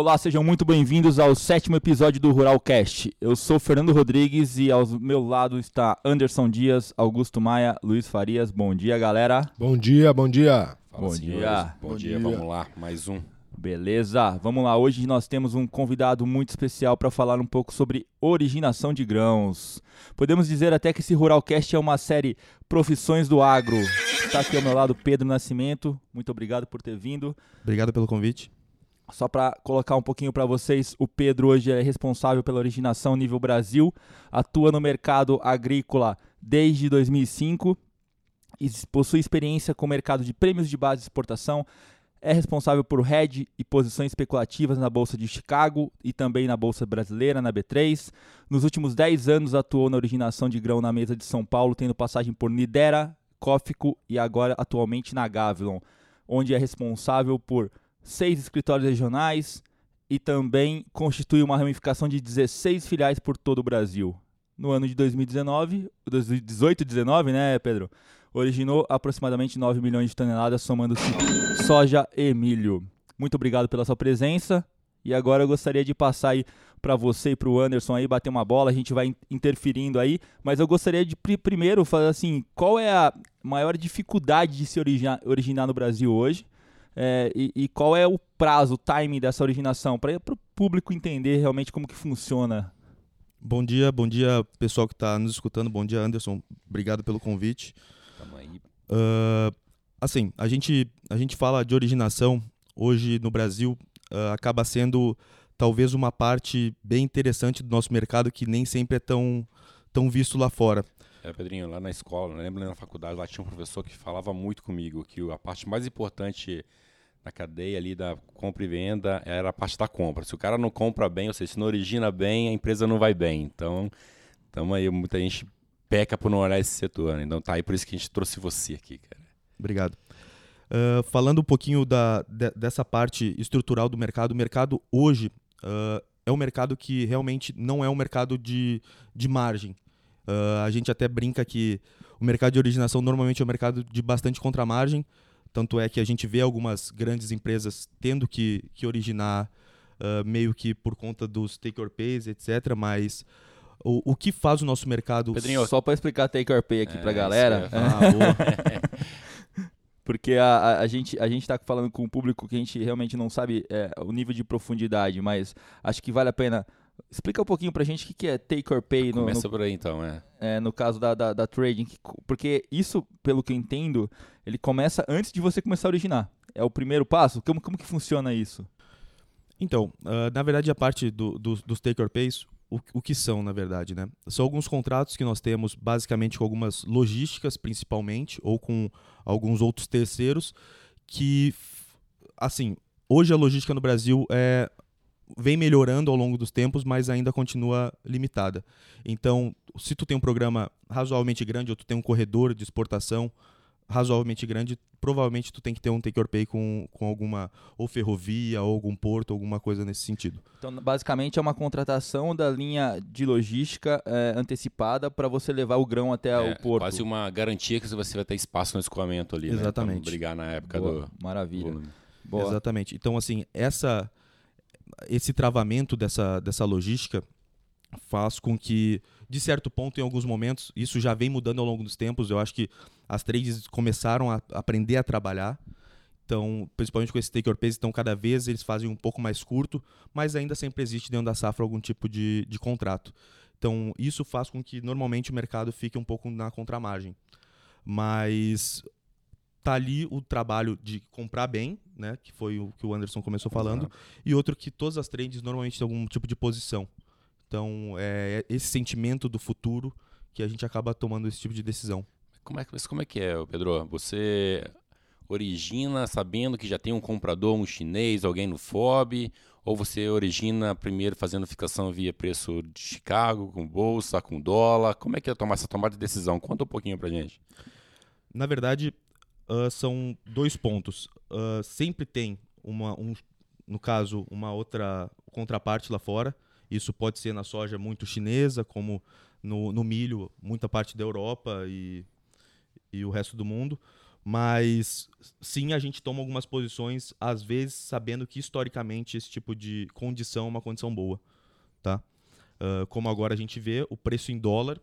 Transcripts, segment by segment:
Olá, sejam muito bem-vindos ao sétimo episódio do Ruralcast. Eu sou Fernando Rodrigues e ao meu lado está Anderson Dias, Augusto Maia, Luiz Farias. Bom dia, galera. Bom dia, bom dia. Bom dia. Bom, dia. vamos lá, mais um. Beleza, vamos lá. Hoje nós temos um convidado muito especial para falar um pouco sobre originação de grãos. Podemos dizer até que esse Ruralcast é uma série Profissões do Agro. Está aqui ao meu lado Pedro Nascimento. Muito obrigado por ter vindo. Obrigado pelo convite. Só para colocar um pouquinho para vocês, o Pedro hoje é responsável pela originação nível Brasil, atua no mercado agrícola desde 2005 e possui experiência com o mercado de prêmios de base de exportação, é responsável por hedge e posições especulativas na Bolsa de Chicago e também na Bolsa Brasileira, na B3. Nos últimos 10 anos atuou na originação de grão na mesa de São Paulo, tendo passagem por Nidera, Cófico e agora atualmente na Gavilon, onde é responsável por seis escritórios regionais e também constitui uma ramificação de 16 filiais por todo o Brasil. No ano de 2019, 2018 19, né, Pedro? Originou aproximadamente 9 milhões de toneladas, somando-se soja e milho. Muito obrigado pela sua presença. E agora eu gostaria de passar aí para você e para o Anderson aí bater uma bola, a gente vai interferindo aí, mas eu gostaria de primeiro falar assim, qual é a maior dificuldade de se originar no Brasil hoje? É, e, e, qual é o prazo, o timing dessa originação, para o público entender realmente como que funciona? Bom dia, bom dia pessoal que está nos escutando, bom dia Anderson, obrigado pelo convite. Tamo aí. Uh, assim, a gente, a gente fala de originação hoje no Brasil, uh, acaba sendo talvez uma parte bem interessante do nosso mercado que nem sempre é tão, tão visto lá fora. É, Pedrinho, lá na escola, lembro na faculdade, lá tinha um professor que falava muito comigo que a parte mais importante na cadeia ali da compra e venda era a parte da compra. Se o cara não compra bem, ou seja, se não origina bem, a empresa não vai bem. Então, tamo aí, muita gente peca por não olhar esse setor. Né? Então tá aí por isso que a gente trouxe você aqui, cara. Obrigado. Uh, falando um pouquinho da, de, dessa parte estrutural do mercado, o mercado hoje uh, é um mercado que realmente não é um mercado de, de margem. Uh, a gente até brinca que o mercado de originação normalmente é um mercado de bastante contramargem, tanto é que a gente vê algumas grandes empresas tendo que, que originar uh, meio que por conta dos take or pays, etc. Mas o, o que faz o nosso mercado. Pedrinho, só para explicar take or pay aqui é, para a galera. Ah, Porque a, a, a, gente a gente está falando com um público que a gente realmente não sabe é, o nível de profundidade, mas acho que vale a pena Explica um pouquinho pra gente o que é take or pay no, Começa no, por aí então, é. é no caso da, da, da, trading, porque isso, pelo que eu entendo, ele começa antes de você começar a originar. É o primeiro passo? Como, como que funciona isso? Então, uh, na verdade, a parte do, do, dos take or pays, o, o que são, na verdade, né? São alguns contratos que nós temos, basicamente com algumas logísticas, principalmente, ou com alguns outros terceiros, que, assim, hoje a logística no Brasil é vem melhorando ao longo dos tempos, mas ainda continua limitada. Então, se tu tem um programa razoavelmente grande ou tu tem um corredor de exportação razoavelmente grande, provavelmente tu tem que ter um take or pay com, com alguma ou ferrovia ou algum porto, alguma coisa nesse sentido. Então, basicamente é uma contratação da linha de logística é, antecipada para você levar o grão até é, o porto. Quase uma garantia que você vai ter espaço no escoamento ali, né? Exatamente. Né? brigar na época Boa, do maravilha. Boa. Exatamente. Então, assim, essa esse travamento dessa, dessa logística faz com que, de certo ponto, em alguns momentos, isso já vem mudando ao longo dos tempos. Eu acho que as trades começaram a aprender a trabalhar. Então, principalmente com esse take or pay, então cada vez eles fazem um pouco mais curto, mas ainda sempre existe dentro da safra algum tipo de, de contrato. Então, isso faz com que normalmente o mercado fique um pouco na contramargem. Mas tá ali o trabalho de comprar bem, né, que foi o que o Anderson começou falando, Exato. e outro que todas as trends normalmente têm algum tipo de posição. Então, é esse sentimento do futuro que a gente acaba tomando esse tipo de decisão. Como é, como é que é, Pedro? Você origina sabendo que já tem um comprador, um chinês, alguém no FOB, ou você origina primeiro fazendo fixação via preço de Chicago, com bolsa, com dólar? Como é que é tomar essa tomada de decisão? Conta um pouquinho pra gente. Na verdade, uh, são dois pontos. Uh, sempre tem uma, um, no caso, uma outra contraparte lá fora. Isso pode ser na soja muito chinesa, como no, no milho, muita parte da Europa e, e o resto do mundo. Mas sim, a gente toma algumas posições, às vezes sabendo que historicamente esse tipo de condição é uma condição boa, tá? Uh, como agora a gente vê, o preço em dólar,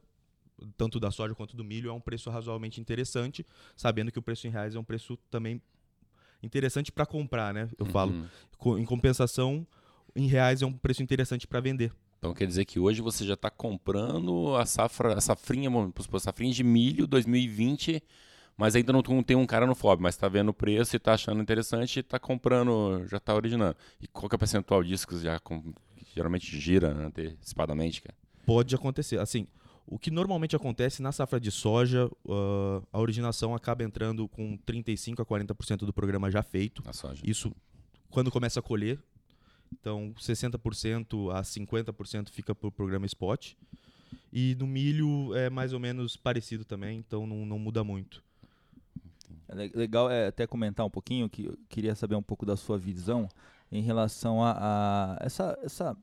tanto da soja quanto do milho, é um preço razoavelmente interessante, sabendo que o preço em reais é um preço também interessante para comprar, né? Eu uhum. falo. Em compensação, em reais é um preço interessante para vender. Então quer dizer que hoje você já está comprando a safra, a safrinha, a safrinha de milho 2020, mas ainda não tem um cara no FOB, mas está vendo o preço e está achando interessante e está comprando, já está originando. E qual que é o percentual disso que já geralmente gira né, antecipadamente, cara? Pode acontecer. Assim, o que normalmente acontece na safra de soja, uh, a originação acaba entrando com 35 a 40% do programa já feito. Isso quando começa a colher. Então, 60% a 50% fica para o programa spot. E no milho é mais ou menos parecido também, então não, não muda muito. É legal é até comentar um pouquinho, que eu queria saber um pouco da sua visão em relação a, a essa, essa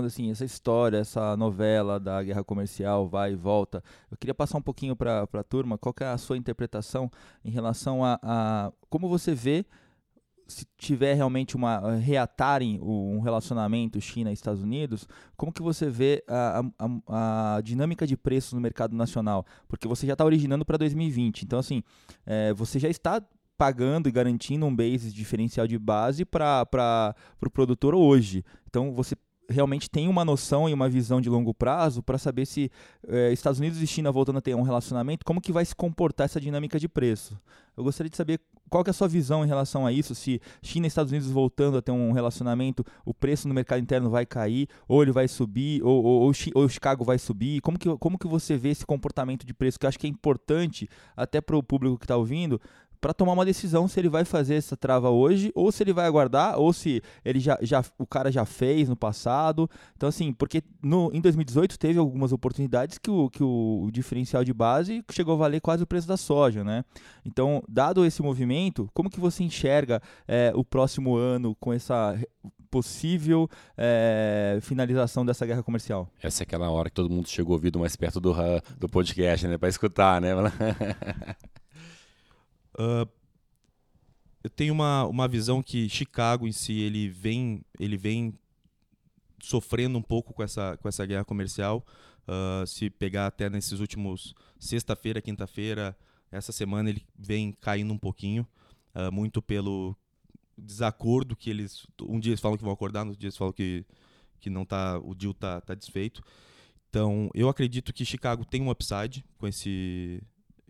Assim, essa história, essa novela da guerra comercial vai e volta, eu queria passar um pouquinho para a turma qual é a sua interpretação em relação a, a, como você vê se tiver realmente uma reatarem um relacionamento China e Estados Unidos, como que você vê a, a, a dinâmica de preços no mercado nacional? Porque você já está originando para 2020, então assim, é, você já está pagando e garantindo um basis diferencial de base para o pro produtor hoje. Então você realmente tem uma noção e uma visão de longo prazo para saber se eh, Estados Unidos e China voltando a ter um relacionamento, como que vai se comportar essa dinâmica de preço. Eu gostaria de saber qual é a sua visão em relação a isso, se China e Estados Unidos voltando a ter um relacionamento, o preço no mercado interno vai cair, ou ele vai subir, ou, ou, ou, ou Chicago vai subir, como que, como que você vê esse comportamento de preço, que eu acho que é importante até para o público que está ouvindo, para tomar uma decisão se ele vai fazer essa trava hoje ou se ele vai aguardar ou se ele já, já o cara já fez no passado. Então assim, porque no, em 2018 teve algumas oportunidades que o, que o, o diferencial de base chegou a valer quase o preço da soja, né? Então, dado esse movimento, como que você enxerga é, o próximo ano com essa possível é, finalização dessa guerra comercial? Essa é aquela hora que todo mundo chegou ouvido mais perto do, do podcast, né? Para escutar, né? Uh, eu tenho uma, uma visão que Chicago em si ele vem ele vem sofrendo um pouco com essa com essa guerra comercial. Uh, se pegar até nesses últimos sexta-feira, quinta-feira, essa semana ele vem caindo um pouquinho, uh, muito pelo desacordo que eles um dia eles falam que vão acordar, no dia eles falam que que não tá o deal tá, tá desfeito. Então, eu acredito que Chicago tem um upside com esse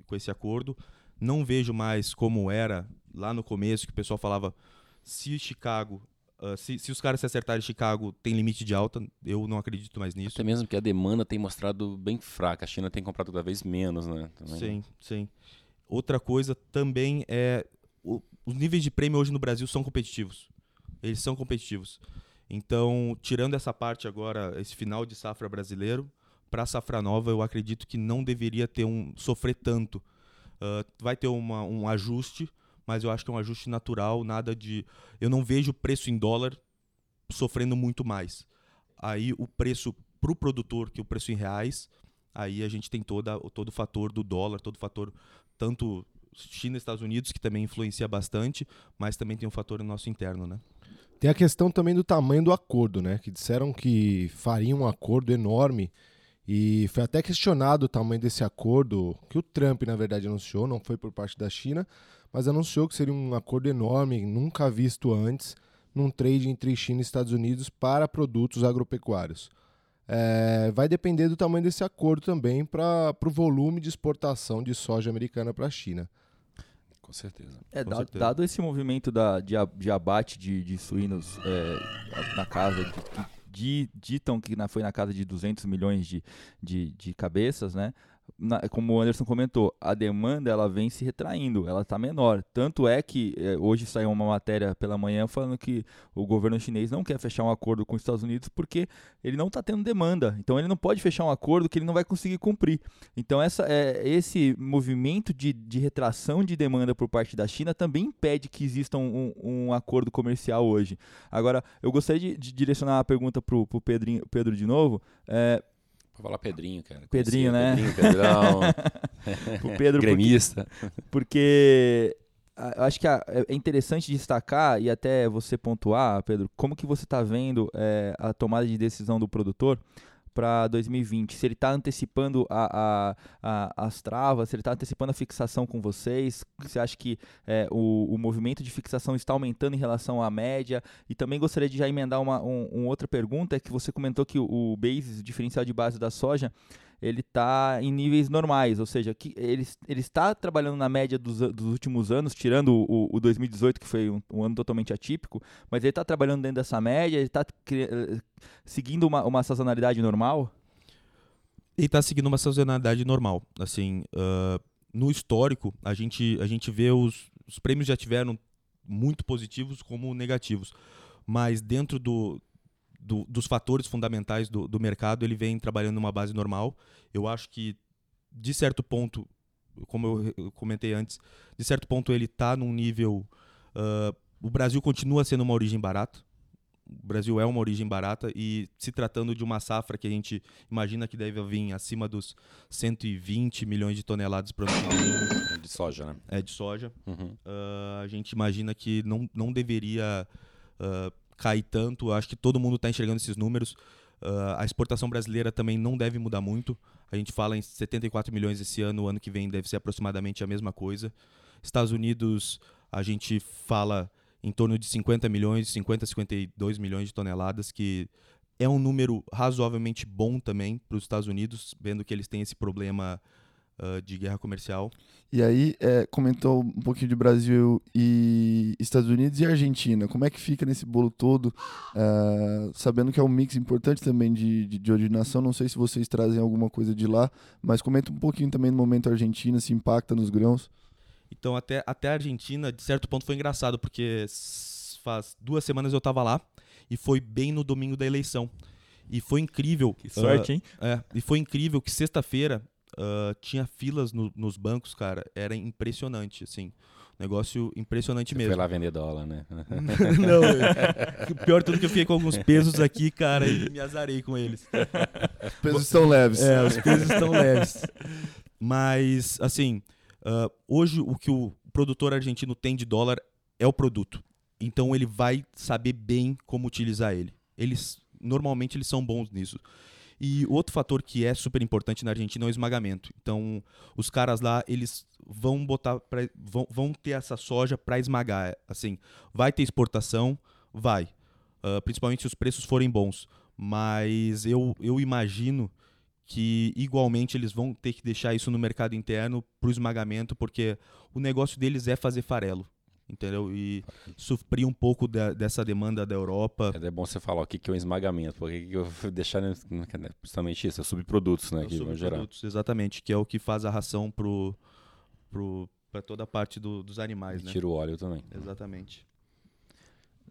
com esse acordo. Não vejo mais como era lá no começo, que o pessoal falava se Chicago Uh, se, se, os caras se acertarem Chicago tem limite de alta, eu não acredito mais nisso. Até mesmo que a demanda tem mostrado bem fraca. A China tem comprado cada vez menos, né? Também. Sim, sim. Outra coisa também é o, os níveis de prêmio hoje no Brasil são competitivos. Eles são competitivos. Então, tirando essa parte agora, esse final de safra brasileiro, para a safra nova, eu acredito que não deveria ter um sofrer tanto Uh, vai ter uma, um ajuste, mas eu acho que é um ajuste natural, nada de. Eu não vejo o preço em dólar sofrendo muito mais. Aí o preço para o produtor, que é o preço em reais, aí a gente tem toda, todo o fator do dólar, todo o fator, tanto China e Estados Unidos, que também influencia bastante, mas também tem um fator no nosso interno, né? Tem a questão também do tamanho do acordo, né? Que disseram que fariam um acordo enorme e foi até questionado o tamanho desse acordo, que o Trump, na verdade, anunciou, não foi por parte da China, mas anunciou que seria um acordo enorme, nunca visto antes, num trade entre China e Estados Unidos para produtos agropecuários. É, vai depender do tamanho desse acordo também para o volume de exportação de soja americana para a China. Com certeza. É, Com dado, certeza. dado esse movimento da, de, de abate de, de suínos é, na casa de, ditam que na, foi na casa de 200 milhões de, de, de cabeças, né? Na, como o Anderson comentou, a demanda ela vem se retraindo, ela está menor. Tanto é que é, hoje saiu uma matéria pela manhã falando que o governo chinês não quer fechar um acordo com os Estados Unidos porque ele não está tendo demanda. Então ele não pode fechar um acordo que ele não vai conseguir cumprir. Então essa, é, esse movimento de, de retração de demanda por parte da China também impede que exista um, um, acordo comercial hoje. Agora, eu gostaria de, de direcionar a pergunta para o Pedro de novo. É, Vou falar Pedrinho, cara. Pedrinho, né? Pedrinho, Pedrão. o Pedro. Gremista. Porque, porque a- acho que a- é interessante destacar e até você pontuar, Pedro, como que você está vendo é, a tomada de decisão do produtor para 2020? Se ele está antecipando a, a- a- as travas, se ele está antecipando a fixação com vocês, você acha que é, o, o movimento de fixação está aumentando em relação à média? E também gostaria de já emendar uma um, um outra pergunta, é que você comentou que o, o basis, o diferencial de base da soja, ele está em níveis normais, ou seja, que ele, ele está trabalhando na média dos, dos últimos anos, tirando o, o 2018, que foi um, um ano totalmente atípico, mas ele está trabalhando dentro dessa média, ele está seguindo uma, uma sazonalidade normal? Ele tá seguindo uma sazonalidade normal. Assim, ah, no histórico, a gente, a gente vê os, os prêmios já tiveram muito positivos como negativos. Mas dentro do, do- dos fatores fundamentais do, do mercado, ele vem trabalhando numa base normal. Eu acho que, de certo ponto, como eu comentei antes, de certo ponto ele está num nível. ah, o Brasil continua sendo uma origem barata. O Brasil é uma origem barata e se tratando de uma safra que a gente imagina que deve vir acima dos 120 milhões de toneladas para ano vem, De soja, né? é, de soja, Uhum. ah, a gente imagina que não, não deveria ah, cair tanto. Acho que todo mundo está enxergando esses números. Ah, a exportação brasileira também não deve mudar muito. A gente fala em 74 milhões esse ano, o ano que vem deve ser aproximadamente a mesma coisa. Estados Unidos, a gente fala em torno de 50 milhões, 50, 52 milhões de toneladas, que é um número razoavelmente bom também para os Estados Unidos, vendo que eles têm esse problema ah, de guerra comercial. E aí, é, comentou um pouquinho de Brasil e Estados Unidos e Argentina. Como é que fica nesse bolo todo? Ah, sabendo que é um mix importante também de, de, de originação. Não sei se vocês trazem alguma coisa de lá, mas comenta um pouquinho também no momento Argentina, se impacta nos grãos. Então, até, até a Argentina, de certo ponto, foi engraçado, porque faz duas semanas eu tava lá e foi bem no domingo da eleição. E foi incrível. Que sorte, hein? ah, é, e foi incrível que sexta-feira ah, tinha filas no- nos bancos, cara. Era impressionante, assim. Negócio impressionante Você mesmo. foi lá vender dólar, né? Não, é- pior tudo que eu fiquei com alguns pesos aqui, cara, e me azarei com eles. Os pesos estão leves. É, os pesos estão leves. Mas, assim, ah, hoje o que o produtor argentino tem de dólar é o produto. Então ele vai saber bem como utilizar ele. Eles normalmente eles são bons nisso. E outro fator que é super importante na Argentina é o esmagamento. Então, os caras lá, eles vão botar pra, vão, vão ter essa soja para esmagar, assim, vai ter exportação, vai. Ah, principalmente se os preços forem bons, mas eu, eu imagino que igualmente eles vão ter que deixar isso no mercado interno para o esmagamento, porque o negócio deles é fazer farelo, entendeu? E suprir um pouco da- dessa demanda da Europa. É bom você falar o que que é um esmagamento, porque que eu vou deixar né, justamente isso, é subprodutos, né? É o Que vão gerar. subprodutos, exatamente, que é o que faz a ração pro, pro, para toda a parte do- dos animais, E né? tira o óleo também. Exatamente.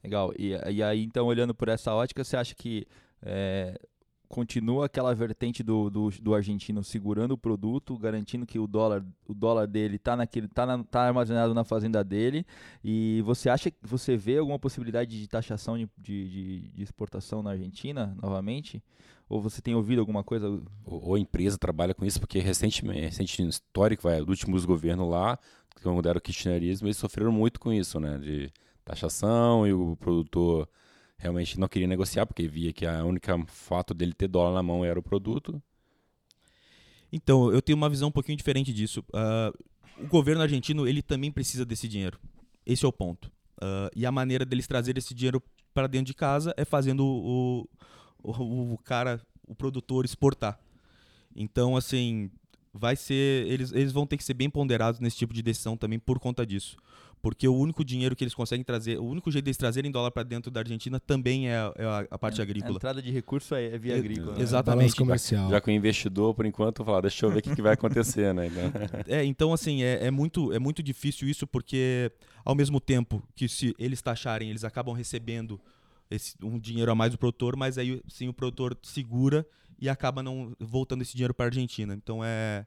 Legal. E, e aí, então, olhando por essa ótica, você acha que é, continua aquela vertente do, do, do argentino segurando o produto, garantindo que o dólar, o dólar dele está naquele, tá, na- tá armazenado na fazenda dele? E você acha que você vê alguma possibilidade de taxação de, de, de- exportação na Argentina novamente? Ou você tem ouvido alguma coisa? Ou, a empresa trabalha com isso, porque recentemente, recente histórico, vai, do últimos governos lá, quando deram o kirchnerismo, eles sofreram muito com isso, né? De taxação e o produtor realmente não queria negociar, porque via que a única fato dele ter dólar na mão era o produto. Então, eu tenho uma visão um pouquinho diferente disso. Ah, o governo argentino, ele também precisa desse dinheiro. Esse é o ponto. Ah, e a maneira deles trazer esse dinheiro para dentro de casa é fazendo o, o, o cara, o produtor exportar. Então, assim, vai ser. Eles, eles vão ter que ser bem ponderados nesse tipo de decisão também por conta disso. Porque o único dinheiro que eles conseguem trazer, o único jeito deles trazerem dólar para dentro da Argentina também é, a- é a, a parte A agrícola. entrada de recurso é, é via Ex- agrícola. né? Exatamente. comercial. Já que o investidor, por enquanto, falar, deixa eu ver o que, que vai acontecer, né? Então, É, então assim, é, é muito, é muito difícil isso porque ao mesmo tempo que se eles taxarem, eles acabam recebendo esse, um dinheiro a mais do produtor, mas aí sim o produtor segura e acaba não voltando esse dinheiro para a Argentina. Então é,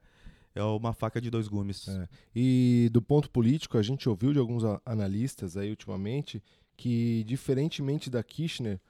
é uma faca de dois gumes. É. E do ponto político, a gente ouviu de alguns analistas aí ultimamente que, diferentemente da Kirchner,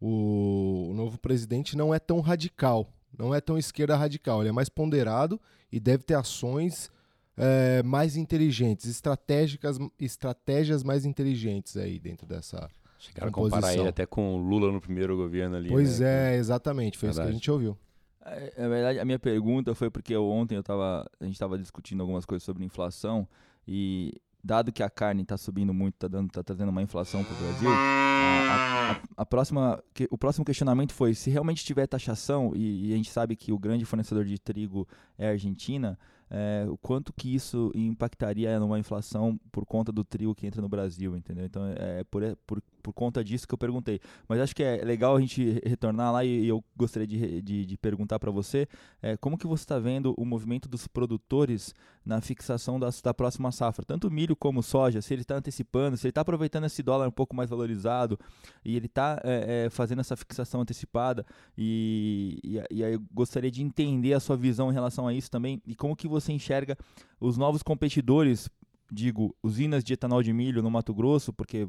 o, o novo presidente não é tão radical Não é tão esquerda radical, ele é mais ponderado e deve ter ações é, mais inteligentes, estratégicas, estratégias mais inteligentes aí dentro dessa. Chegaram a comparar ele até com o Lula no primeiro governo ali. Pois né? é, exatamente, foi Verdade. isso que a gente ouviu. É, na verdade, a minha pergunta foi porque ontem eu tava, a gente estava discutindo algumas coisas sobre inflação e dado que a carne está subindo muito, está tá trazendo uma inflação para o Brasil, a, a, a, próxima, o próximo questionamento foi se realmente tiver taxação e, e, a gente sabe que o grande fornecedor de trigo é a Argentina, é, o quanto que isso impactaria numa inflação por conta do trigo que entra no Brasil, entendeu? Então é, é por, é por, por conta disso que eu perguntei. Mas acho que é legal a gente retornar lá e, eu gostaria de, de, de perguntar para você é, como que você está vendo o movimento dos produtores na fixação das, da próxima safra, tanto milho como soja, se ele está antecipando, se ele está aproveitando esse dólar um pouco mais valorizado e ele está é, é, fazendo essa fixação antecipada e, e, e aí eu gostaria de entender a sua visão em relação a isso também e como que você enxerga os novos competidores, digo, usinas de etanol de milho no Mato Grosso, porque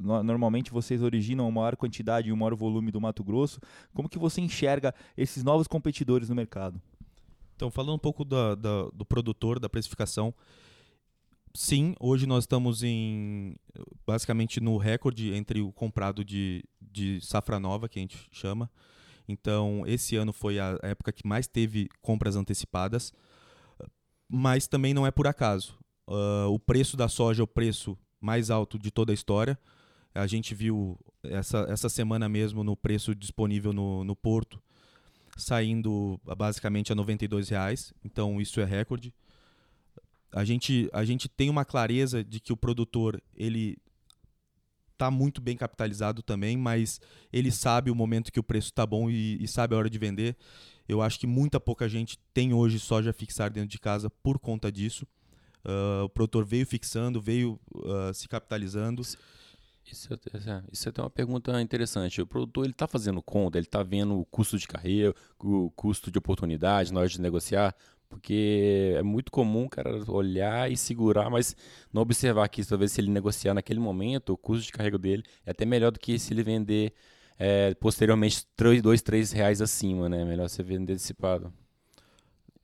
normalmente vocês originam uma maior quantidade e um maior volume do Mato Grosso. Como que você enxerga esses novos competidores no mercado? Então, falando um pouco da, da, do produtor, da precificação, sim, hoje nós estamos em basicamente no recorde entre o comprado de, de safra nova, que a gente chama. Então, esse ano foi a época que mais teve compras antecipadas mas também não é por acaso. Uh, o preço da soja é o preço mais alto de toda a história. A gente viu essa, essa semana mesmo no preço disponível no, no Porto, saindo basicamente a R$ reais. Então isso é recorde. A gente, a gente tem uma clareza de que o produtor ele está muito bem capitalizado também, mas ele sabe o momento que o preço está bom e, e sabe a hora de vender. Eu acho que muita pouca gente tem hoje soja fixar dentro de casa por conta disso. Uh, o produtor veio fixando, veio uh, se capitalizando. Isso, é, isso é até uma pergunta interessante. O produtor ele está fazendo conta, ele está vendo o custo de carreira, o custo de oportunidade na hora de negociar, porque é muito comum cara olhar e segurar, mas não observar que talvez se ele negociar naquele momento, o custo de carrego dele é até melhor do que se ele vender é, posteriormente dois, três reais acima, né? Melhor você vender antecipado.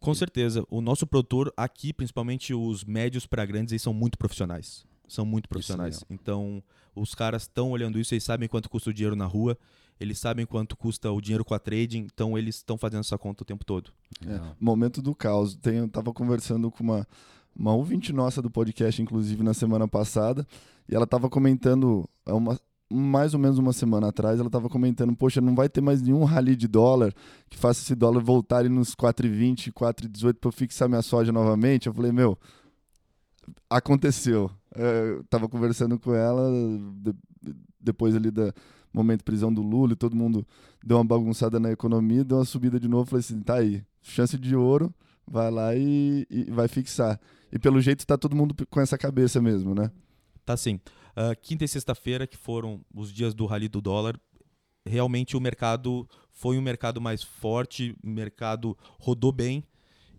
Com certeza. O nosso produtor aqui, principalmente os médios para grandes, eles são muito profissionais. São muito profissionais. Então, os caras estão olhando isso, eles sabem quanto custa o dinheiro na rua, eles sabem quanto custa o dinheiro com a trading, então eles estão fazendo essa conta o tempo todo. É, momento do caos. Tem, eu tava conversando com uma, uma ouvinte nossa do podcast, inclusive, na semana passada, e ela estava comentando é uma, mais ou menos uma semana atrás, ela estava comentando: Poxa, não vai ter mais nenhum rally de dólar que faça esse dólar voltar nos 4,20, 4,18 para eu fixar minha soja novamente. Eu falei: Meu, aconteceu. Eu tava conversando com ela de, depois ali da momento de prisão do Lula e todo mundo deu uma bagunçada na economia, deu uma subida de novo. Falei assim: Tá aí, chance de ouro, vai lá e, e vai fixar. E pelo jeito está todo mundo com essa cabeça mesmo, né? Tá sim. Uh, quinta e sexta-feira, que foram os dias do rally do dólar, realmente o mercado foi um mercado mais forte, o mercado rodou bem.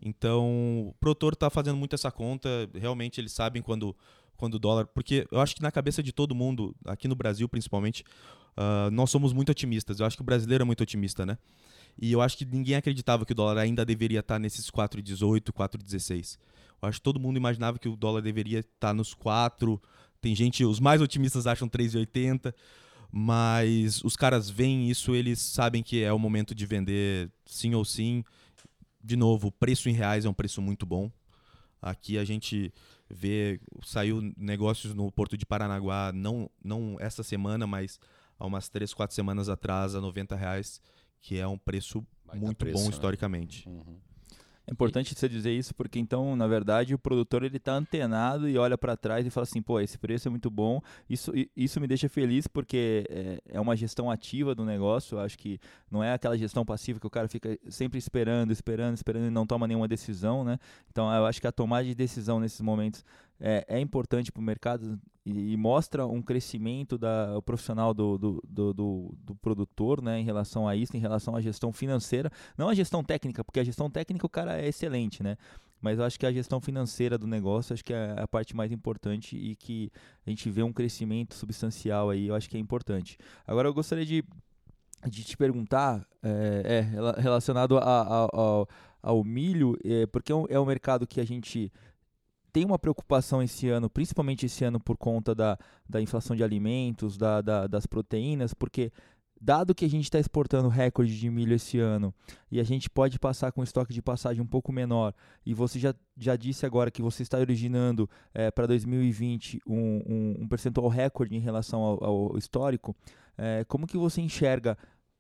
Então, o produtor está fazendo muito essa conta, realmente eles sabem quando, quando o dólar. Porque eu acho que na cabeça de todo mundo, aqui no Brasil principalmente, uh, nós somos muito otimistas. Eu acho que o brasileiro é muito otimista, né? E eu acho que ninguém acreditava que o dólar ainda deveria estar nesses 4,18, 4,16. Eu acho que todo mundo imaginava que o dólar deveria estar nos 4, tem gente, os mais otimistas acham 3,80, mas os caras veem isso, eles sabem que é o momento de vender sim ou sim. De novo, o preço em reais é um preço muito bom. Aqui a gente vê, saiu negócios no Porto de Paranaguá, não, não essa semana, mas há umas 3, 4 semanas atrás, a 90 reais, que é um preço muito preço, bom né? historicamente. Uhum. É importante você dizer isso porque então, na verdade, o produtor ele está antenado e olha para trás e fala assim, pô, esse preço é muito bom. Isso, isso me deixa feliz porque é, é uma gestão ativa do negócio. Eu acho que não é aquela gestão passiva que o cara fica sempre esperando, esperando, esperando e não toma nenhuma decisão, né? Então, eu acho que a tomada de decisão nesses momentos é, é importante para o mercado e, e, mostra um crescimento da, profissional do, do, do, do, do produtor né, em relação a isso, em relação à gestão financeira. Não a gestão técnica, porque a gestão técnica o cara é excelente, né? Mas acho que a gestão financeira do negócio acho que é a parte mais importante e que a gente vê um crescimento substancial aí, eu acho que é importante. Agora eu gostaria de de te perguntar, é, é, rela- relacionado a- a- ao, ao milho, é, porque é um, é um mercado que a gente tem uma preocupação esse ano, principalmente esse ano por conta da, da inflação de alimentos, da, da- das proteínas, porque dado que a gente está exportando recorde de milho esse ano e a gente pode passar com estoque de passagem um pouco menor, e você já, já disse agora que você está originando para 2020 um, um, um percentual recorde em relação ao, ao histórico, é, como que você enxerga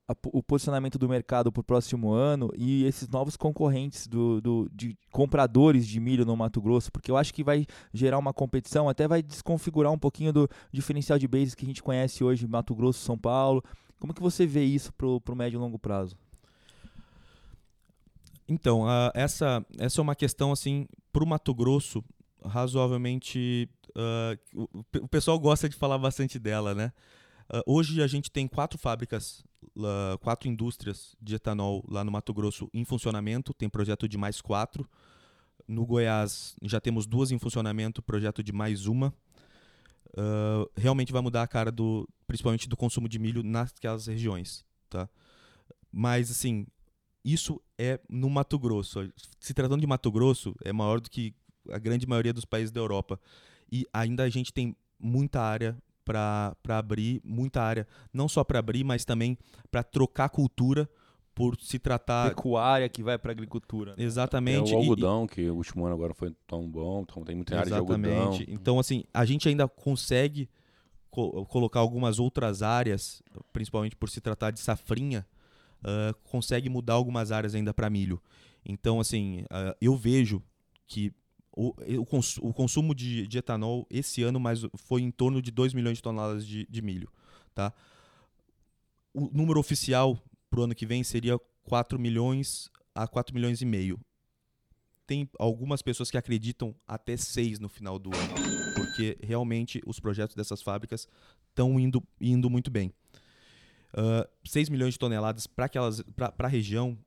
a o posicionamento do mercado para o próximo ano e esses novos concorrentes do, do- de compradores de milho no Mato Grosso? Porque eu acho que vai gerar uma competição, até vai desconfigurar um pouquinho do diferencial de bases que a gente conhece hoje, Mato Grosso, São Paulo. Como que você vê isso para o médio e longo prazo? Então, ah, essa, essa é uma questão, assim, pro Mato Grosso, razoavelmente. ah, o, o pessoal gosta de falar bastante dela, né? Ah, hoje a gente tem quatro fábricas, lá, quatro indústrias de etanol lá no Mato Grosso em funcionamento, tem projeto de mais quatro. No Goiás já temos duas em funcionamento, projeto de mais uma. Ah, realmente vai mudar a cara do, principalmente do consumo de milho naquelas regiões, tá? Mas assim, isso é no Mato Grosso. Se tratando de Mato Grosso, é maior do que a grande maioria dos países da Europa. E ainda a gente tem muita área para abrir, muita área, não só para abrir, mas também para trocar cultura por se tratar Pecuária que vai para agricultura. né? É exatamente o e- e- algodão, que o último ano agora foi tão bom, então tem muita área de algodão. Exatamente. Então, assim, a gente ainda consegue co- colocar algumas outras áreas, principalmente por se tratar de safrinha, ah, consegue mudar algumas áreas ainda para milho. Então, assim, ah, eu vejo que o, o, cons- o consumo de, de etanol esse ano mais, foi em torno de 2 milhões de toneladas de, de milho. Tá? O número oficial para o ano que vem seria 4 milhões a 4 milhões e meio tem algumas pessoas que acreditam até seis no final do ano, porque realmente os projetos dessas fábricas estão indo, indo muito bem. Ah, 6 milhões de toneladas para a região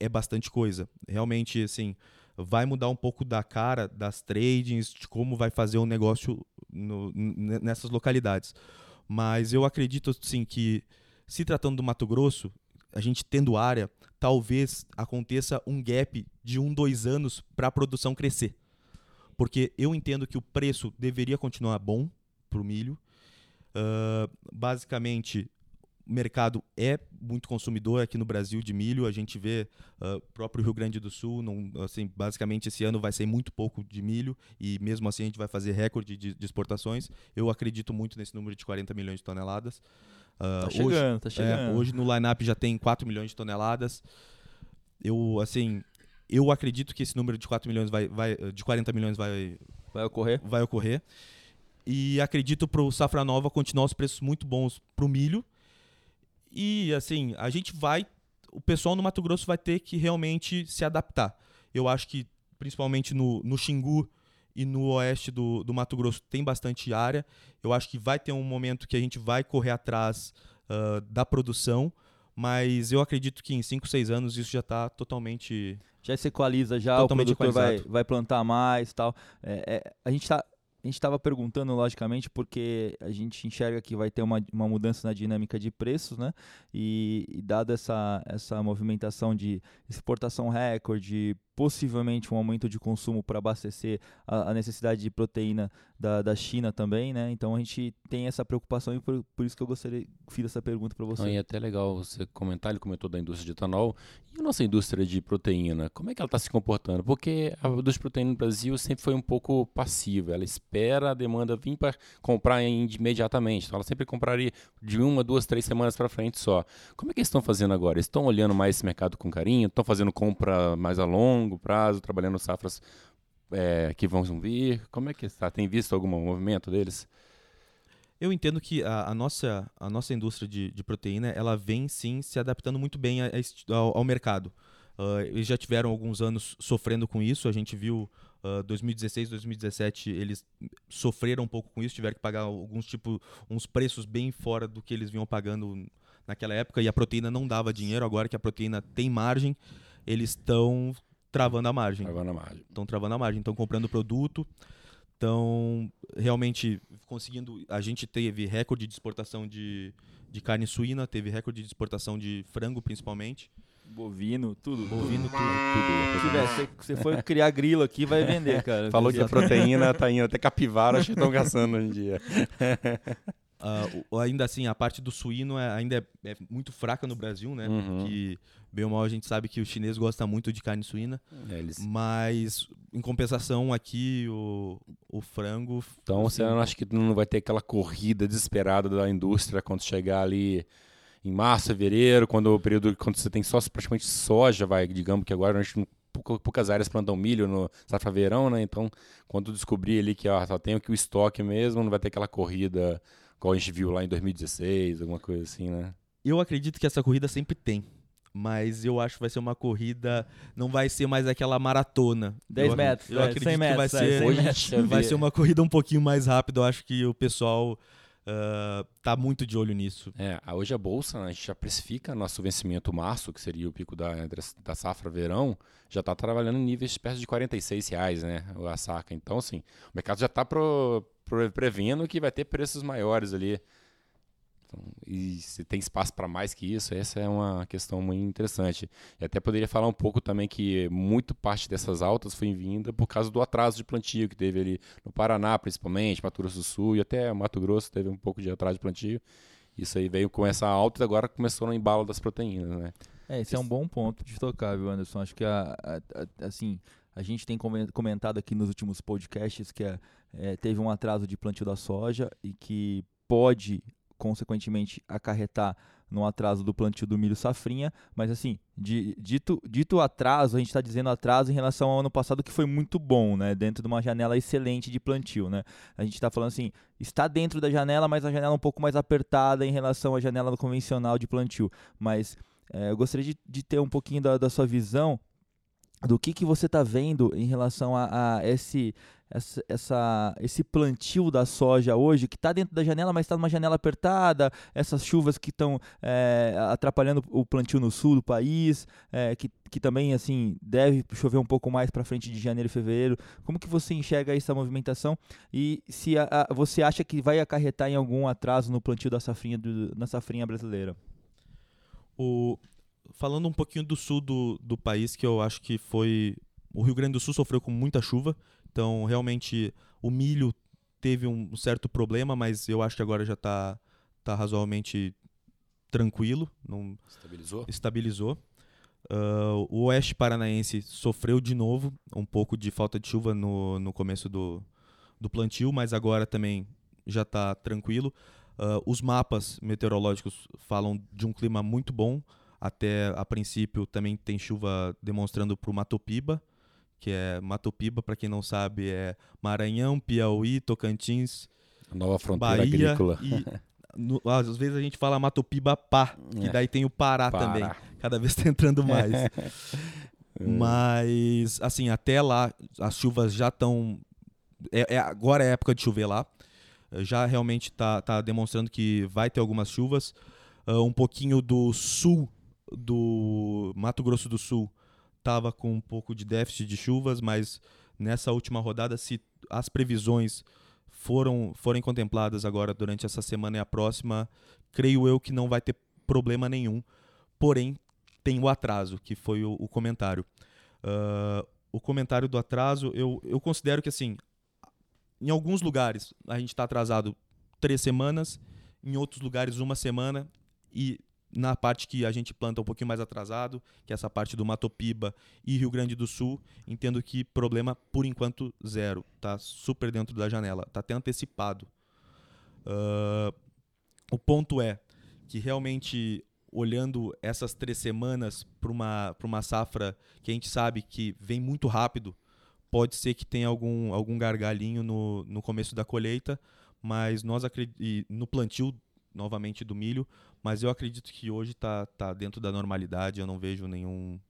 é bastante coisa. Realmente, assim, vai mudar um pouco da cara das tradings, de como vai fazer o negócio no- nessas localidades. Mas eu acredito, assim, que se tratando do Mato Grosso, a gente tendo área, talvez aconteça um gap de um, dois anos para a produção crescer. Porque eu entendo que o preço deveria continuar bom para o milho. Ah, basicamente, o mercado é muito consumidor aqui no Brasil de milho. A gente vê ah, o próprio Rio Grande do Sul, não, assim, basicamente esse ano vai ser muito pouco de milho e mesmo assim a gente vai fazer recorde de, de exportações. Eu acredito muito nesse número de 40 milhões de toneladas. Ah, Tá hoje- chegando, tá é, chegando. hoje no line-up já tem 4 milhões de toneladas. Eu, assim, eu acredito que esse número de 4 milhões vai, vai de 40 milhões vai, Vai ocorrer? vai ocorrer. E acredito pro Safra Nova continuar os preços muito bons pro milho. E assim, a gente vai o pessoal no Mato Grosso vai ter que realmente se adaptar. Eu acho que principalmente no, no Xingu e no oeste do, do Mato Grosso tem bastante área. Eu acho que vai ter um momento que a gente vai correr atrás ah, da produção, mas eu acredito que em 5, 6 anos isso já está totalmente. já se equaliza já, Totalmente o produtor vai, vai plantar mais e tal. É, é, a gente tá a gente estava perguntando, logicamente, porque a gente enxerga que vai ter uma, uma mudança na dinâmica de preços, né? E, e dada essa, essa movimentação de exportação recorde, possivelmente um aumento de consumo para abastecer a, a necessidade de proteína da, da China também, né? Então a gente tem essa preocupação e por, por isso que eu gostaria fiz essa pergunta para você. E é até legal você comentar, ele comentou da indústria de etanol. E a nossa indústria de proteína, como é que ela está se comportando? Porque a indústria de proteína no Brasil sempre foi um pouco passiva. Ela espera a demanda vir para comprar imediatamente. Então ela sempre compraria de uma, duas, três semanas para frente só. Como é que eles estão fazendo agora? Estão olhando mais esse mercado com carinho? Estão fazendo compra mais a longo prazo, trabalhando safras é, que vão vir? Como é que está? Tem visto algum movimento deles? Eu entendo que a, a nossa, a nossa indústria de, de proteína ela vem sim se adaptando muito bem a- a ao, ao mercado. Ah, eles já tiveram alguns anos sofrendo com isso. A gente viu ah, 2016, 2017 eles sofreram um pouco com isso, tiveram que pagar alguns tipo uns preços bem fora do que eles vinham pagando naquela época e a proteína não dava dinheiro. Agora que a proteína tem margem, eles estão travando a margem Agora na margem. estão travando a margem, estão comprando produto, Então, realmente, conseguindo. A gente teve recorde de exportação de, de carne suína, teve recorde de exportação de frango, principalmente. Bovino, tudo. Bovino, tudo. Se tiver, você- for criar grilo aqui, vai vender, cara. Falou que a Porque- proteína tá indo até capivara, acho que estão gastando hoje em dia. O- ainda assim, a parte do suíno é- ainda é, é muito fraca no Brasil, né? Uhum. Que, bem ou mal, a gente sabe que o chinês gosta muito de carne suína. É, eles... Mas, em compensação, aqui o, o frango. Então assim, você não acha que não vai ter aquela corrida desesperada da indústria quando chegar ali em março, fevereiro, quando o período quando você tem só praticamente soja, vai, digamos que agora a gente poucas áreas plantam milho no safra verão, né? Então, quando descobrir ali que ó, só tem aqui o estoque mesmo, não vai ter aquela corrida igual a gente viu lá em 2016, alguma coisa assim, né? Eu acredito que essa corrida sempre tem. Mas eu acho que vai ser uma corrida. Não vai ser mais aquela maratona. 10 eu, metros, Eu é, acredito 100 que vai metros, é, ser. 100 Hoje a metros. gente já vai ser uma corrida um pouquinho mais rápida. Eu acho que o pessoal ah, tá muito de olho nisso. É, a- hoje a bolsa, né, a gente já precifica nosso vencimento março, que seria o pico da, da safra verão, já está trabalhando em níveis perto de 46 reais, né, a saca. Então, assim, o mercado já está prevendo que vai ter preços maiores ali. Então, e se tem espaço para mais que isso, essa é uma questão muito interessante. E até poderia falar um pouco também que muito parte dessas altas foi vinda por causa do atraso de plantio que teve ali no Paraná, principalmente, Mato Grosso do Sul e até Mato Grosso teve um pouco de atraso de plantio. Isso aí veio com essa alta e agora começou no embalo das proteínas, né? É, esse é um bom ponto de tocar, viu, Anderson? Acho que, a, a- a- assim, a gente tem comen- comentado aqui nos últimos podcasts que é, é, teve um atraso de plantio da soja e que pode, consequentemente, acarretar no atraso do plantio do milho safrinha, mas assim, de- dito, dito atraso, a gente está dizendo atraso em relação ao ano passado que foi muito bom, né? Dentro de uma janela excelente de plantio, né? A gente está falando assim, está dentro da janela, mas a janela um pouco mais apertada em relação à janela convencional de plantio. Mas é, eu gostaria de, de ter um pouquinho da, da sua visão do que, que você está vendo em relação a, a esse, essa, essa- esse plantio da soja hoje, que está dentro da janela, mas está numa janela apertada, essas chuvas que estão atrapalhando o plantio no sul do país, é, que, que também assim deve chover um pouco mais para frente de janeiro e fevereiro. Como que você enxerga essa movimentação e se a- a- você acha que vai acarretar em algum atraso no plantio da safrinha do- na safrinha brasileira? O, falando um pouquinho do sul do, do país, que eu acho que foi. O Rio Grande do Sul sofreu com muita chuva, então realmente o milho teve um, certo problema, mas eu acho que agora já está tá razoavelmente tranquilo, não Estabilizou? estabilizou. Ah, o Oeste Paranaense sofreu de novo um pouco de falta de chuva no, no começo do, do plantio, mas agora também já está tranquilo. Ah, os mapas meteorológicos falam de um clima muito bom. Até a princípio também tem chuva demonstrando para o Matopiba, que é Matopiba, para quem não sabe, é Maranhão, Piauí, Tocantins, A nova fronteira Bahia agrícola. e no- às vezes a gente fala Matopiba Pá, que É. daí tem o Pará, Pará. também. Cada vez tá entrando mais. Mas, assim, até lá, as chuvas já estão. É, é- agora é época de chover lá. Já realmente tá, tá demonstrando que vai ter algumas chuvas. Ah, um pouquinho do sul do Mato Grosso do Sul tava com um pouco de déficit de chuvas, mas nessa última rodada, se as previsões foram forem contempladas agora durante essa semana e a próxima, creio eu que não vai ter problema nenhum. Porém, tem o atraso, que foi o, o comentário. Ah, o comentário do atraso, eu, eu considero que assim, em alguns lugares a gente está atrasado três semanas, em outros lugares uma semana, e na parte que a gente planta um pouquinho mais atrasado, que é essa parte do Matopiba e Rio Grande do Sul, entendo que problema por enquanto zero, tá super dentro da janela, tá até antecipado. Ah, o ponto é que realmente olhando essas três semanas para uma, uma safra que a gente sabe que vem muito rápido, pode ser que tenha algum, algum gargalinho no, no começo da colheita, mas nós no plantio novamente do milho, mas eu acredito que hoje está tá dentro da normalidade, eu não vejo nenhum,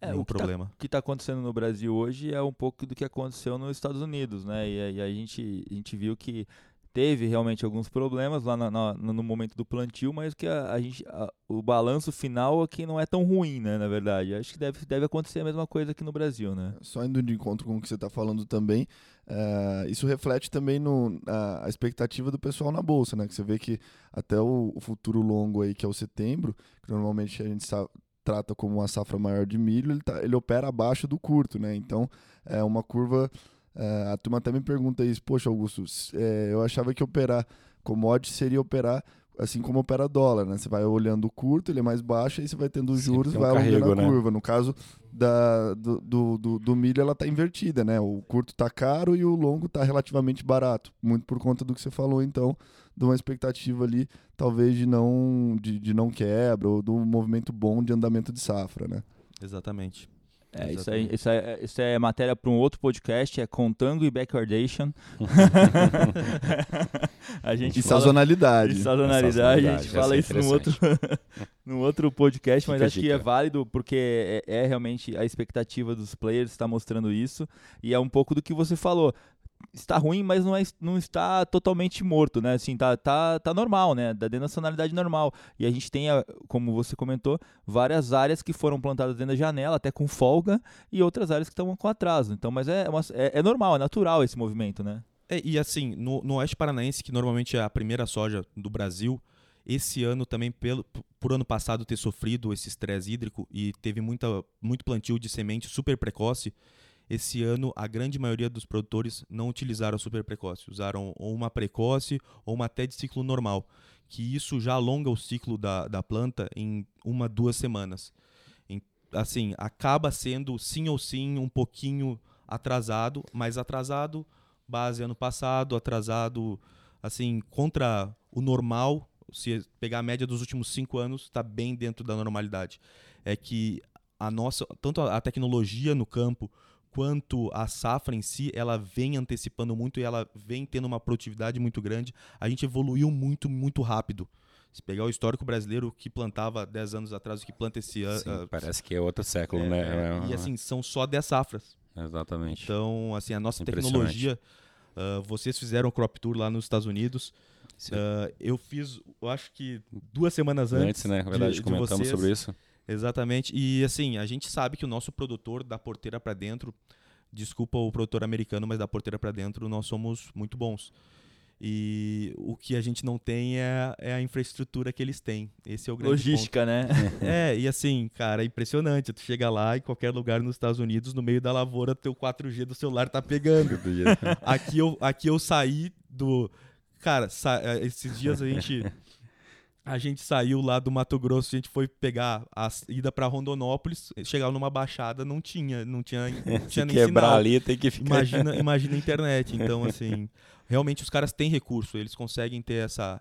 É, nenhum o tá- problema. O que está acontecendo no Brasil hoje é um pouco do que aconteceu nos Estados Unidos, né? E, aí a gente, a gente viu que teve realmente alguns problemas lá na, no momento do plantio, mas que a, a gente, a, o balanço final aqui não é tão ruim, né, na verdade. Acho que deve, deve acontecer a mesma coisa aqui no Brasil, né? Só indo de encontro com o que você está falando também, uh, isso reflete também no, a, a, expectativa do pessoal na bolsa, né? Que você vê que até o, o futuro longo aí, que é o setembro, que normalmente a gente sabe, trata como uma safra maior de milho, ele, tá, ele opera abaixo do curto, né? Então é uma curva Uh, a turma até me pergunta isso, poxa, Augusto, é, eu achava que operar commodity seria operar assim como opera dólar, né? Você vai olhando o curto, ele é mais baixo, aí você vai tendo juros, um vai alongando a né? curva. No caso da, do, do, do, do milho, ela está invertida, né? O curto está caro e o longo está relativamente barato. Muito por conta do que você falou, então, de uma expectativa ali, talvez de não, de, de não quebra, ou do movimento bom de andamento de safra, né? Exatamente. É, isso, aí, isso, é, isso é matéria para um outro podcast, é Contango e Backwardation. a gente e sazonalidade. E sazonalidade, a gente fala isso num outro, num outro podcast, mas acho que é válido porque é, é, realmente a expectativa dos players está mostrando isso. E é um pouco do que você falou está ruim, mas não, é, não está totalmente morto, né? Assim, tá, tá, tá normal, né? Da nacionalidade normal. E a gente tem, como você comentou, várias áreas que foram plantadas dentro da janela, até com folga, e outras áreas que estão com atraso. Então, mas é, é, é, normal, é natural esse movimento, né? É, e assim, no, no Oeste Paranaense, que normalmente é a primeira soja do Brasil, esse ano também, pelo, por ano passado ter sofrido esse estresse hídrico e teve muita, muito plantio de semente super precoce, esse ano a grande maioria dos produtores não utilizaram a super precoce, usaram ou uma precoce ou uma até de ciclo normal, que isso já alonga o ciclo da, da planta em uma, duas semanas. Em, assim, acaba sendo sim ou sim um pouquinho atrasado, mas atrasado base ano passado, atrasado assim contra o normal, se pegar a média dos últimos cinco anos, está bem dentro da normalidade. É que a nossa, tanto a tecnologia no campo quanto a safra em si, ela vem antecipando muito e ela vem tendo uma produtividade muito grande. A gente evoluiu muito, muito rápido. Se pegar o histórico brasileiro que plantava 10 anos atrás, o que planta esse ano. Uh, parece que é outro século, é, né? É, e assim, são só 10 safras. Exatamente. Então, assim, a nossa tecnologia. Uh, vocês fizeram o crop tour lá nos Estados Unidos. Uh, eu fiz, eu acho que duas semanas antes. Antes, né? Na verdade, de, comentamos de sobre isso. Exatamente. E assim, a gente sabe que o nosso produtor da porteira para dentro, desculpa o produtor americano, mas da porteira para dentro nós somos muito bons. E o que a gente não tem é, é, a infraestrutura que eles têm. Esse é o grande Logística, ponto. né? é, e assim, cara, é impressionante. Tu chega lá em qualquer lugar nos Estados Unidos, no meio da lavoura, teu 4G do celular tá pegando. aqui, eu, aqui eu saí do. Cara, sa... Eh, esses dias a gente a gente saiu lá do Mato Grosso, a gente foi pegar a ida para Rondonópolis, chegava numa baixada, não tinha, não tinha, não tinha nem quebrar sinal. ali, tem que ficar. Imagina, imagina a internet. Então, assim, realmente os caras têm recurso, eles conseguem ter essa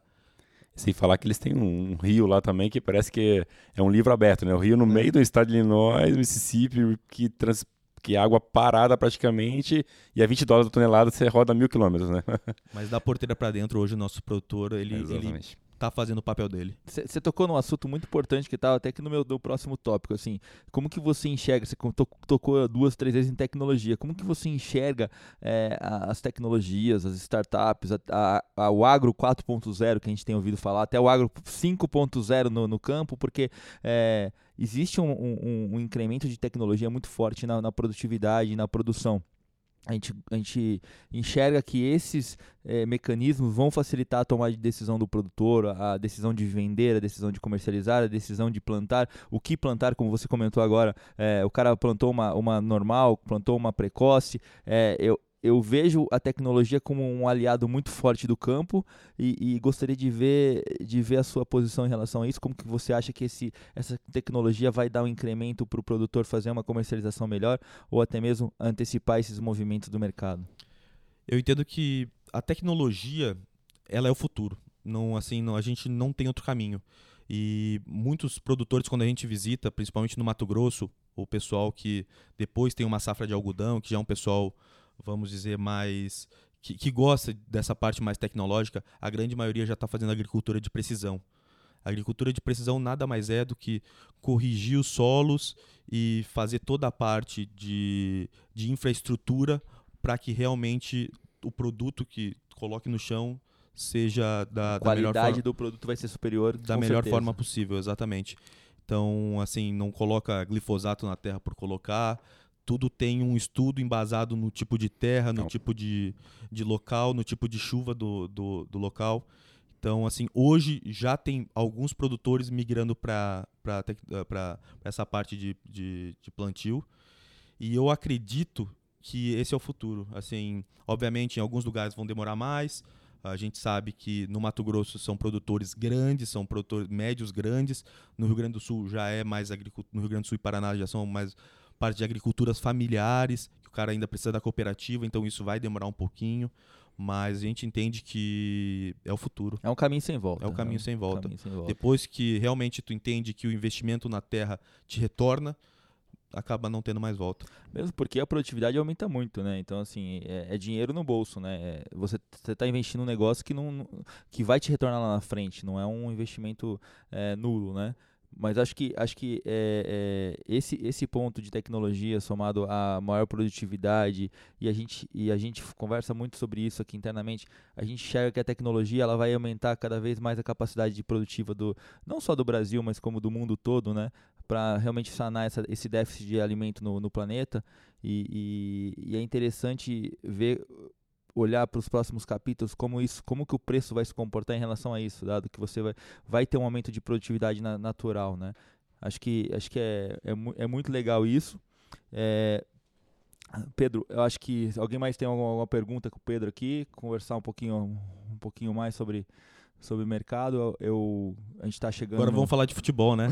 sem falar que eles têm um, um, rio lá também que parece que é um livro aberto, né? O rio no é. meio do estado de Illinois, Mississippi, que, trans, que é água parada praticamente e a 20 dólares a tonelada você roda mil quilômetros, né? Mas da porteira para dentro, hoje o nosso produtor, ele, ele tá fazendo o papel dele. Você tocou num assunto muito importante que tá até aqui no meu do próximo tópico, assim, como que você enxerga, você tocou duas, três vezes em tecnologia, como que você enxerga é, as tecnologias, as startups, a, a, a, o agro 4.0 que a gente tem ouvido falar, até o agro 5.0 no, no campo, porque é, existe um, um, um, incremento de tecnologia muito forte na, na produtividade e na produção a gente, a gente enxerga que esses é, mecanismos vão facilitar a tomada de decisão do produtor, a decisão de vender, a decisão de comercializar, a decisão de plantar, o que plantar, como você comentou agora, é, o cara plantou uma, uma normal, plantou uma precoce, é, eu, eu vejo a tecnologia como um aliado muito forte do campo e, e, gostaria de ver, de ver a sua posição em relação a isso. Como que você acha que esse, essa tecnologia vai dar um incremento para o produtor fazer uma comercialização melhor ou até mesmo antecipar esses movimentos do mercado? Eu entendo que a tecnologia ela é o futuro. Não, assim, não, a gente não tem outro caminho. E muitos produtores, quando a gente visita, principalmente no Mato Grosso, o pessoal que depois tem uma safra de algodão, que já é um pessoal vamos dizer, mais. Que, que gosta dessa parte mais tecnológica, a grande maioria já está fazendo agricultura de precisão. A agricultura de precisão nada mais é do que corrigir os solos e fazer toda a parte de, de infraestrutura para que realmente o produto que coloque no chão seja da, A da melhor qualidade forma do produto vai ser superior da melhor certeza. forma possível, exatamente. Então, assim, não coloca glifosato na terra por colocar. Tudo tem um estudo embasado no tipo de terra, no Não. tipo de, de local, no tipo de chuva do, do, do local. Então, assim, hoje já tem alguns produtores migrando para essa parte de, de, de plantio. E eu acredito que esse é o futuro. Assim, obviamente, em alguns lugares vão demorar mais. A gente sabe que no Mato Grosso são produtores grandes, são produtores médios grandes. No Rio Grande do Sul já é mais agricultura. No Rio Grande do Sul e Paraná já são mais parte de agriculturas familiares, que o cara ainda precisa da cooperativa, então isso vai demorar um pouquinho. Mas a gente entende que é o futuro. É um caminho sem volta. É um caminho sem volta. caminho sem volta. Depois que realmente tu entende que o investimento na terra te retorna, acaba não tendo mais volta. Mesmo porque a produtividade aumenta muito, né? Então, assim, é, é dinheiro no bolso, né? É, você está investindo num negócio que, não, que vai te retornar lá na frente, não é um investimento é, nulo, né? Mas acho que, acho que é, é, esse, esse ponto de tecnologia somado à maior produtividade, e a, gente, e a gente conversa muito sobre isso aqui internamente, a gente enxerga que a tecnologia ela vai aumentar cada vez mais a capacidade de produtiva do não só do Brasil, mas como do mundo todo, né? Para realmente sanar essa, esse déficit de alimento no, no planeta. E, e, e é interessante ver olhar para os próximos capítulos como isso como que o preço vai se comportar em relação a isso dado que você vai, vai ter um aumento de produtividade na, natural né? Acho que acho que é, é, é muito legal isso. É, Pedro eu acho que alguém mais tem alguma, alguma pergunta com o Pedro aqui? Conversar um pouquinho um pouquinho mais sobre sobre mercado eu, a gente está chegando Agora vamos falar de futebol, né?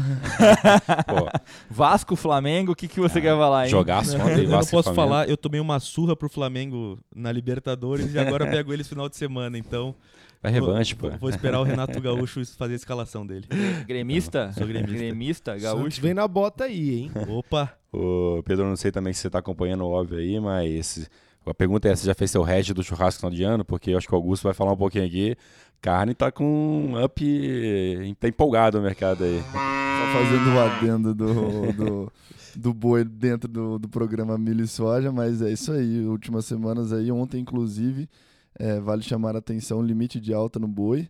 Vasco Flamengo o que que você quer falar hein jogaço ontem, Eu não Vasco posso Flamengo. falar, eu tomei uma surra pro Flamengo na Libertadores e agora eu pego eles final de semana, então Vai revanche, pô. vou, vou esperar o Renato Gaúcho fazer a escalação dele. gremista Sou gremista. gremista Santos gaúcho vem na bota aí, hein? Opa! Ô, Pedro, não sei também se você tá acompanhando, óbvio, aí, mas a pergunta é: você já fez seu hedge do churrasco no final de ano? Porque eu acho que o Augusto vai falar um pouquinho aqui. Carne tá com um up. tá empolgado no mercado aí. Só fazendo o adendo do, do, do boi dentro do, do programa Milho e Soja, mas é isso aí. Últimas semanas aí, ontem inclusive, é, vale chamar a atenção o limite de alta no boi.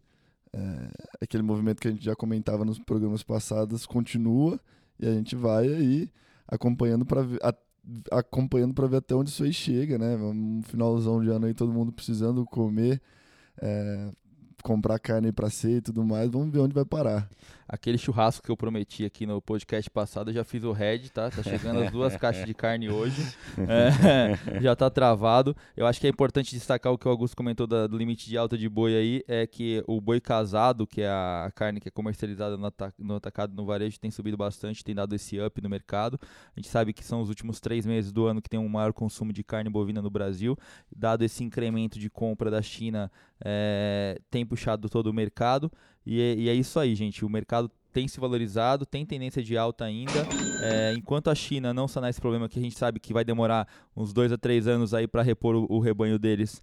É, aquele movimento que a gente já comentava nos programas passados continua e a gente vai aí acompanhando para acompanhando para ver até onde isso aí chega, né? Um finalzão de ano aí, todo mundo precisando comer, é, comprar carne para ser e tudo mais. Vamos ver onde vai parar. Aquele churrasco que eu prometi aqui no podcast passado, eu já fiz o head, tá? Tá chegando as duas caixas de carne hoje. É, já tá travado. Eu acho que é importante destacar o que o Augusto comentou da- do limite de alta de boi aí, é que o boi casado, que é a carne que é comercializada no, no atacado no varejo, tem subido bastante, tem dado esse up no mercado. A gente sabe que são os últimos três meses do ano que tem um maior consumo de carne bovina no Brasil. Dado esse incremento de compra da China, é, tem puxado todo o mercado. E é, e é isso aí, gente. O mercado tem se valorizado, tem tendência de alta ainda. É, enquanto a China não sanar esse problema, que a gente sabe que vai demorar uns dois a três anos aí para repor o, o rebanho deles.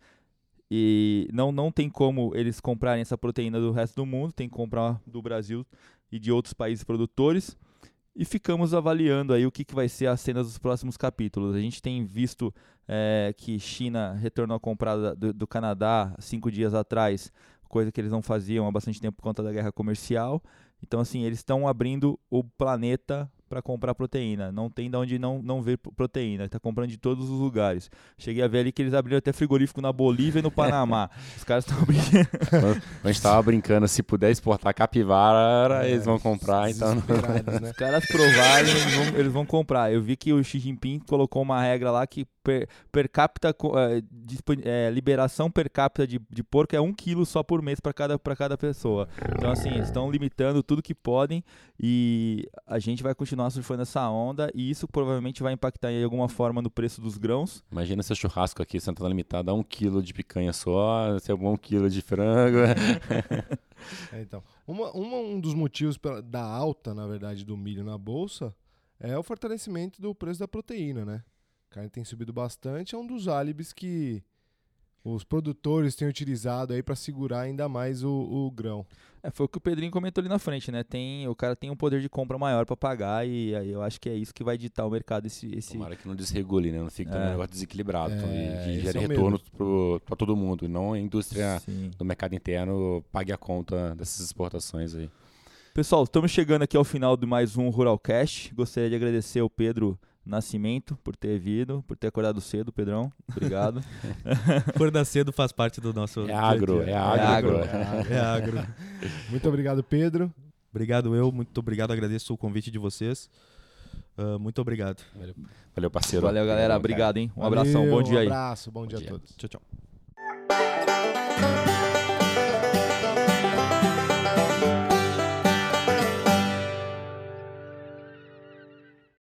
E não, não tem como eles comprarem essa proteína do resto do mundo, tem que comprar do Brasil e de outros países produtores. E ficamos avaliando aí o que, que vai ser a cena dos próximos capítulos. A gente tem visto é, que China retornou a comprar da- do, do Canadá cinco dias atrás, coisa que eles não faziam há bastante tempo por conta da guerra comercial. Então, assim, eles estão abrindo o planeta para comprar proteína. Não tem de onde não, não ver proteína. Está comprando de todos os lugares. Cheguei a ver ali que eles abriram até frigorífico na Bolívia e no Panamá. Os caras estão abrindo. A gente tava brincando, se puder exportar capivara, É, eles vão comprar, então. né? Os caras provarem, eles vão, eles vão comprar. Eu vi que o Xi Jinping colocou uma regra lá que per, per capita, dispo- eh, liberação per capita de, de porco é um quilo só por mês para cada, pra cada pessoa. Então, assim, eles estão limitando tudo que podem e a gente vai continuar surfando essa onda e isso provavelmente vai impactar de alguma forma no preço dos grãos. Imagina seu churrasco aqui, Santana Limitada, um quilo de picanha só, se é um quilo de frango. É, então, uma, uma- um dos motivos pela- da alta, na verdade, do milho na bolsa é o fortalecimento do preço da proteína, né? A carne tem subido bastante, é um dos álibis que os produtores têm utilizado aí para segurar ainda mais o, o grão. É, foi o que o Pedrinho comentou ali na frente, né? Tem, o cara tem um poder de compra maior para pagar e aí eu acho que é isso que vai ditar o mercado esse, esse... Tomara que não desregule, né? Não fique É. um negócio desequilibrado É, e que esse gere é o retorno para todo mundo e não a indústria Sim. do mercado interno pague a conta dessas exportações aí. Pessoal, estamos chegando aqui ao final de mais um Ruralcast. Gostaria de agradecer ao Pedro Nascimento por ter vindo, por ter acordado cedo, Pedrão. Obrigado. Acordar cedo faz parte do nosso. É dia a agro, dia. é agro. agro. É agro. Muito obrigado, Pedro. Obrigado eu, muito obrigado, agradeço o convite de vocês. Ah, muito obrigado. Valeu, parceiro. Valeu, galera. Obrigado, hein? Um abração. Valeu, Bom dia aí. Um abraço, bom dia dia. a todos. Tchau, tchau.